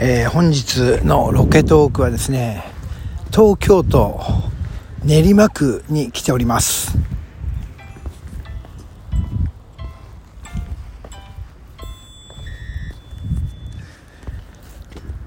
えー、本日のロケトークはですね東京都練馬区に来ております。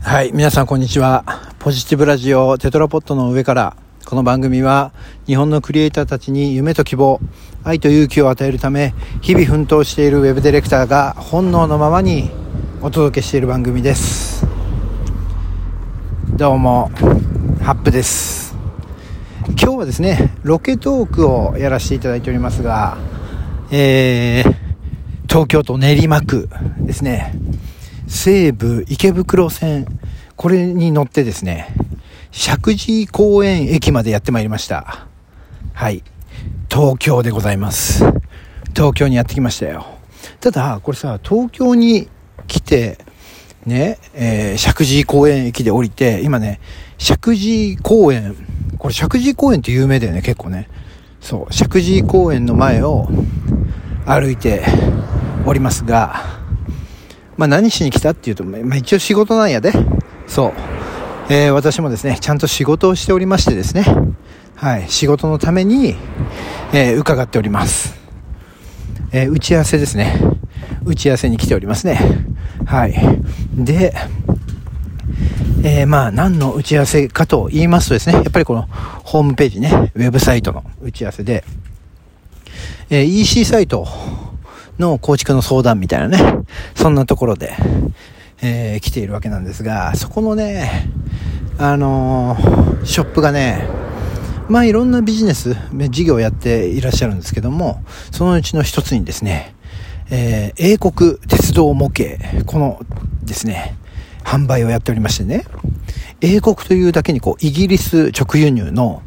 はい皆さんこんにちは。ポジティブラジオテトラポットの上からこの番組は日本のクリエイターたちに夢と希望愛と勇気を与えるため日々奮闘しているウェブディレクターが本能のままにお届けしている番組です。どうもハップです。今日はですねロケトークをやらせていただいておりますがえー、東京都練馬区ですね。西武池袋線。これに乗ってですね石神井公園駅までやってまいりました。はい。東京でございます。東京にやってきましたよ。ただこれさ東京に来てね、えー、石神井公園駅で降りて、今ね、石神井公園、これ石神井公園って有名だよね、結構ね。そう、石神井公園の前を歩いておりますが、まあ何しに来たっていうと、まあ一応仕事なんやで。そう。えー、私もですね、ちゃんと仕事をしておりましてですね、はい、仕事のために、えー、伺っております。えー、打ち合わせですね。打ち合わせに来ておりますね。はい。で、えー、まあ何の打ち合わせかと言いますとですね、やっぱりこのホームページね、ウェブサイトの打ち合わせで、えー、EC サイトの構築の相談みたいなね、そんなところで、えー、来ているわけなんですが、そこのね、あのー、ショップがね、まあいろんなビジネス、事業をやっていらっしゃるんですけども、そのうちの一つにですね、えー、英国鉄道模型、このですね、販売をやっておりましてね、英国というだけにこう、イギリス直輸入の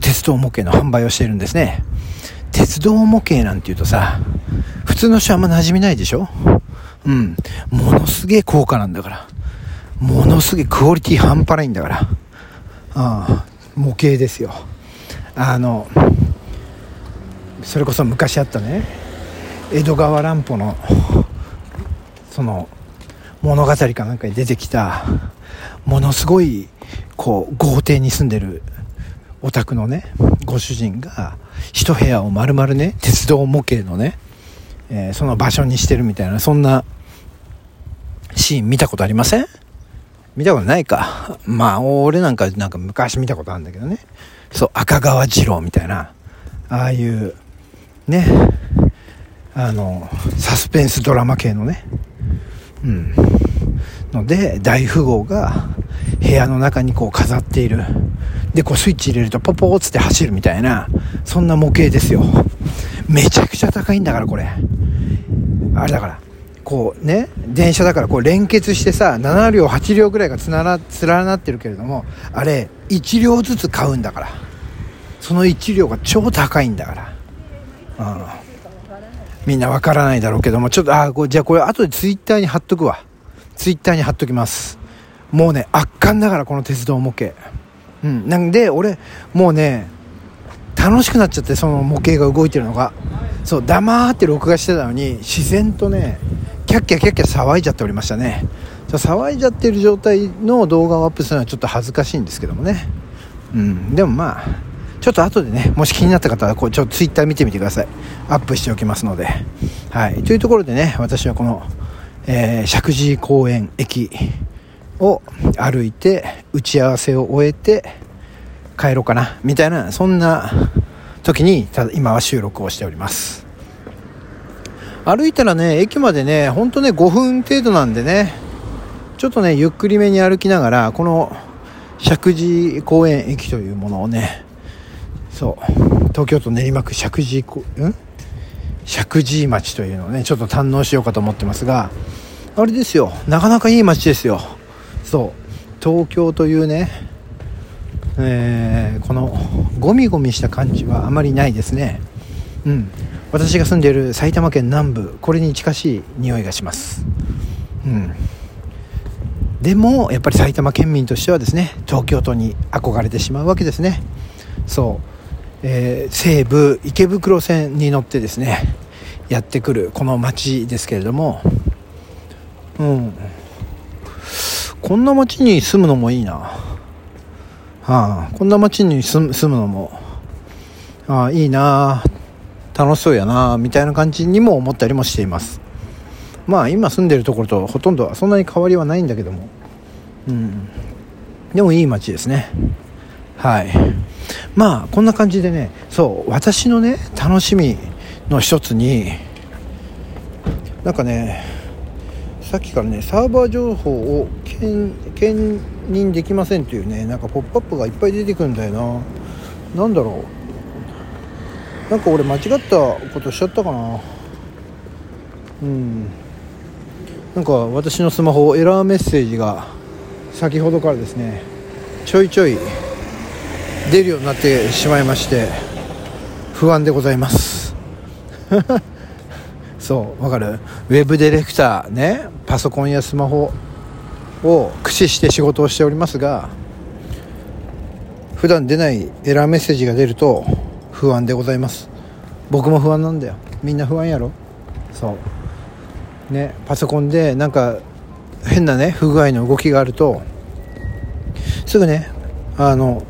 鉄道模型の販売をしているんですね。鉄道模型なんて言うとさ、普通の人あんま馴染みないでしょ？うん。ものすげえ高価なんだから。ものすげえクオリティ半端ないんだから。ああ、模型ですよ。あの、それこそ昔あったね、江戸川乱歩のその物語かなんかに出てきたものすごいこう豪邸に住んでるお宅のねご主人が一部屋を丸々ね鉄道模型のね、えー、その場所にしてるみたいなそんなシーン見たことありません？見たことないか。まあ俺なんかなんか昔見たことあるんだけどね。そう赤川次郎みたいなああいうねあのサスペンスドラマ系のね。うん。ので大富豪が部屋の中にこう飾っている。でこうスイッチ入れるとポポーつって走るみたいなそんな模型ですよ。めちゃくちゃ高いんだからこれ。あれだからこうね電車だからこう連結してさ7両8両ぐらいがつなら連なってるけれどもあれ1両ずつ買うんだから。その1両が超高いんだから。うん。みんなわからないだろうけども、ちょっと、あ、こじゃあこれ後でツイッターに貼っとくわ。ツイッターに貼っときます。もうね、圧巻だから、この鉄道模型。うん。なんで、俺、もうね、楽しくなっちゃって、その模型が動いてるのが。そう、黙って録画してたのに、自然とね、キャッキャキャッキャ騒いじゃっておりましたね。騒いじゃってる状態の動画をアップするのはちょっと恥ずかしいんですけどもね。うん。でもまあ、ちょっと後でね、もし気になった方は、こう、ちょっとツイッター見てみてください。アップしておきますので。はい。というところでね、私はこの、えー、石神井公園駅を歩いて、打ち合わせを終えて、帰ろうかな、みたいな、そんな時に、ただ今は収録をしております。歩いたらね、駅までね、ほんとね、5分程度なんでね、ちょっとね、ゆっくりめに歩きながら、この石神井公園駅というものをね、そう。東京都練馬区石神井ん？石神町というのをねちょっと堪能しようかと思ってますがあれですよ。なかなかいい街ですよ。そう。東京というね、えー、このゴミゴミした感じはあまりないですね。うん。私が住んでいる埼玉県南部これに近しい匂いがします。うん。でもやっぱり埼玉県民としてはですね東京都に憧れてしまうわけですね。そう。えー、西武池袋線に乗ってですねやってくるこの街ですけれども、うん、こんな街に住むのもいいな。はあこんな街に住むのもああいいな。楽しそうやなみたいな感じにも思ったりもしています。まあ今住んでるところとほとんどそんなに変わりはないんだけども。うん。でもいい街ですね。はい。まあこんな感じでねそう私のね楽しみの一つになんかねさっきからねサーバー情報を兼任できませんというねなんかポップアップがいっぱい出てくるんだよな。何だろう。なんか俺間違ったことしちゃったかな。うん。なんか私のスマホエラーメッセージが先ほどからですねちょいちょい出るようになってしまいまして不安でございます。そうわかる？ウェブディレクターねパソコンやスマホを駆使して仕事をしておりますが普段出ないエラーメッセージが出ると不安でございます。僕も不安なんだよ。みんな不安やろ？そう。ねパソコンでなんか変なね不具合の動きがあるとすぐねあの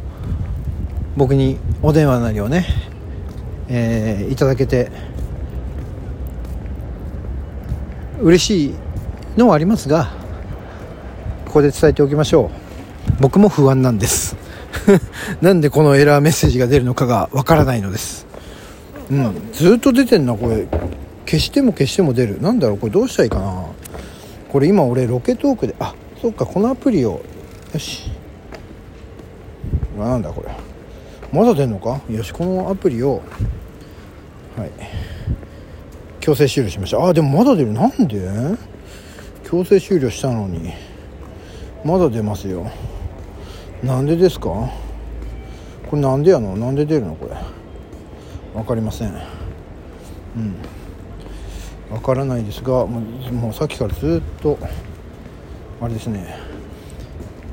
僕にお電話なりをね、えー、いただけて嬉しいのはありますがここで伝えておきましょう。僕も不安なんです。なんでこのエラーメッセージが出るのかがわからないのです。うんずっと出てんなこれ。消しても消しても出る。なんだろうこれどうしたらいいかな。これ今俺ロケトークであそっかこのアプリを。よし。なんだこれ。まだ出んのか？よしこのアプリをはい。強制終了しました。あでもまだ出る。なんで？強制終了したのに。まだ出ますよ。なんでですか？これなんでやの？なんで出るのこれ？分かりません。うん。分からないですがもうもうさっきからずっとあれですね。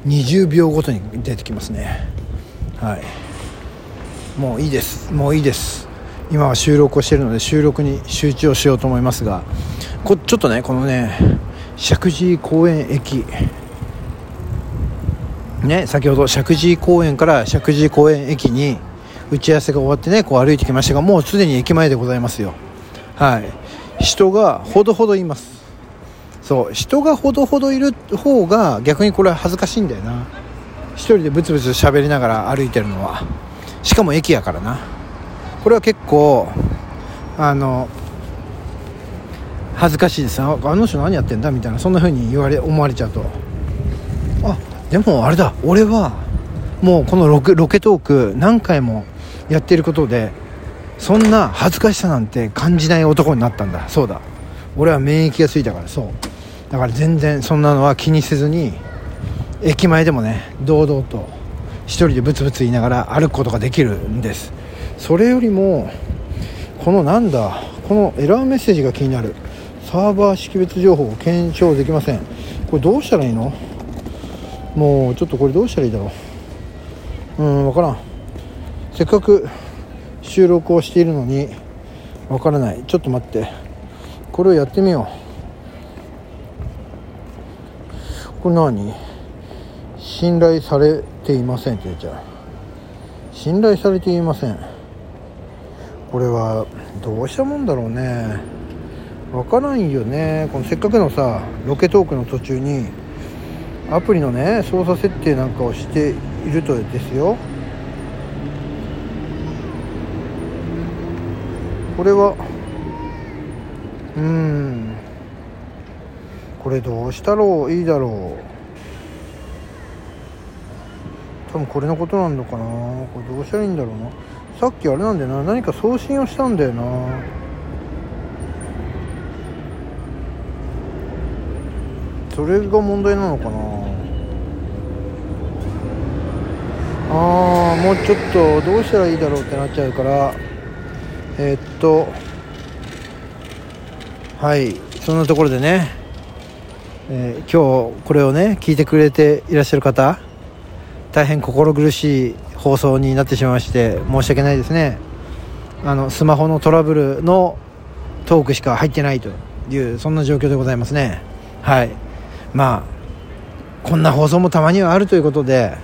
20秒ごとに出てきますね。はい。もういいです。もういいです。今は収録をしているので収録に集中をしようと思いますがこちょっとねこのね石神井公園駅。ね先ほど石神井公園から石神井公園駅に打ち合わせが終わってねこう歩いてきましたがもうすでに駅前でございますよ。はい。人がほどほどいます。そう。人がほどほどいる方が逆にこれは恥ずかしいんだよな。一人でブツブツ喋りながら歩いてるのは。しかも駅やからな。これは結構あの恥ずかしいですああの人何やってんだみたいなそんな風に言われ思われちゃうと。あでもあれだ。俺はもうこのロケロケトーク何回もやってることでそんな恥ずかしさなんて感じない男になったんだ。そうだ。俺は免疫がついたからそう。だから全然そんなのは気にせずに駅前でもね堂々と一人でブツブツ言いながら歩くことができるんです。それよりもこのなんだこのエラーメッセージが気になる。サーバー識別情報を検証できません。これどうしたらいいの？もうちょっとこれどうしたらいいだろう。うん分からん。せっかく収録をしているのに分からない。ちょっと待って。これをやってみよう。これ何？信頼されていませんって言っちゃう信頼されていません。これはどうしたもんだろうね。分からんよね。このせっかくのさロケトークの途中にアプリのね操作設定なんかをしているとですよ。これはうん。これどうしたろう？いいだろう。多分これのことなんのかな。これどうしたらいいんだろうな。さっきあれなんだよな。何か送信をしたんだよな。それが問題なのかな。あーもうちょっとどうしたらいいだろうってなっちゃうから。えー、っとはい。そんなところでね、えー、今日これをね聞いてくれていらっしゃる方。大変心苦しい放送になってしまいまして申し訳ないですね。あのスマホのトラブルのトークしか入ってないというそんな状況でございますね。はい。まあこんな放送もたまにはあるということで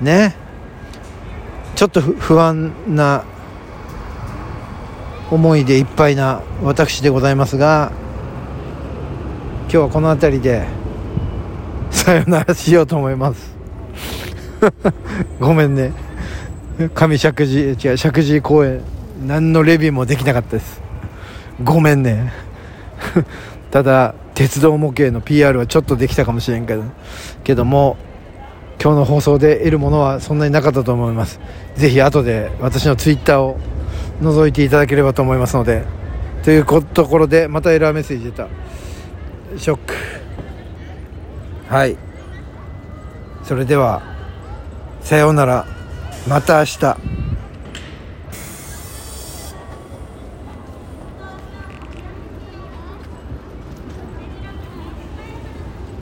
ね。ちょっと不安な思いでいっぱいな私でございますが今日はこの辺りでさよならしようと思います。ごめんね。上石神違う石神井公園。何のレビューもできなかったです。ごめんね。ただ鉄道模型の PR はちょっとできたかもしれんけど。けども今日の放送で得るものはそんなになかったと思います。ぜひ後で私のツイッターを覗いていただければと思いますので。というところでまたエラーメッセージ出た。ショック。はい。それではさようなら。また明日。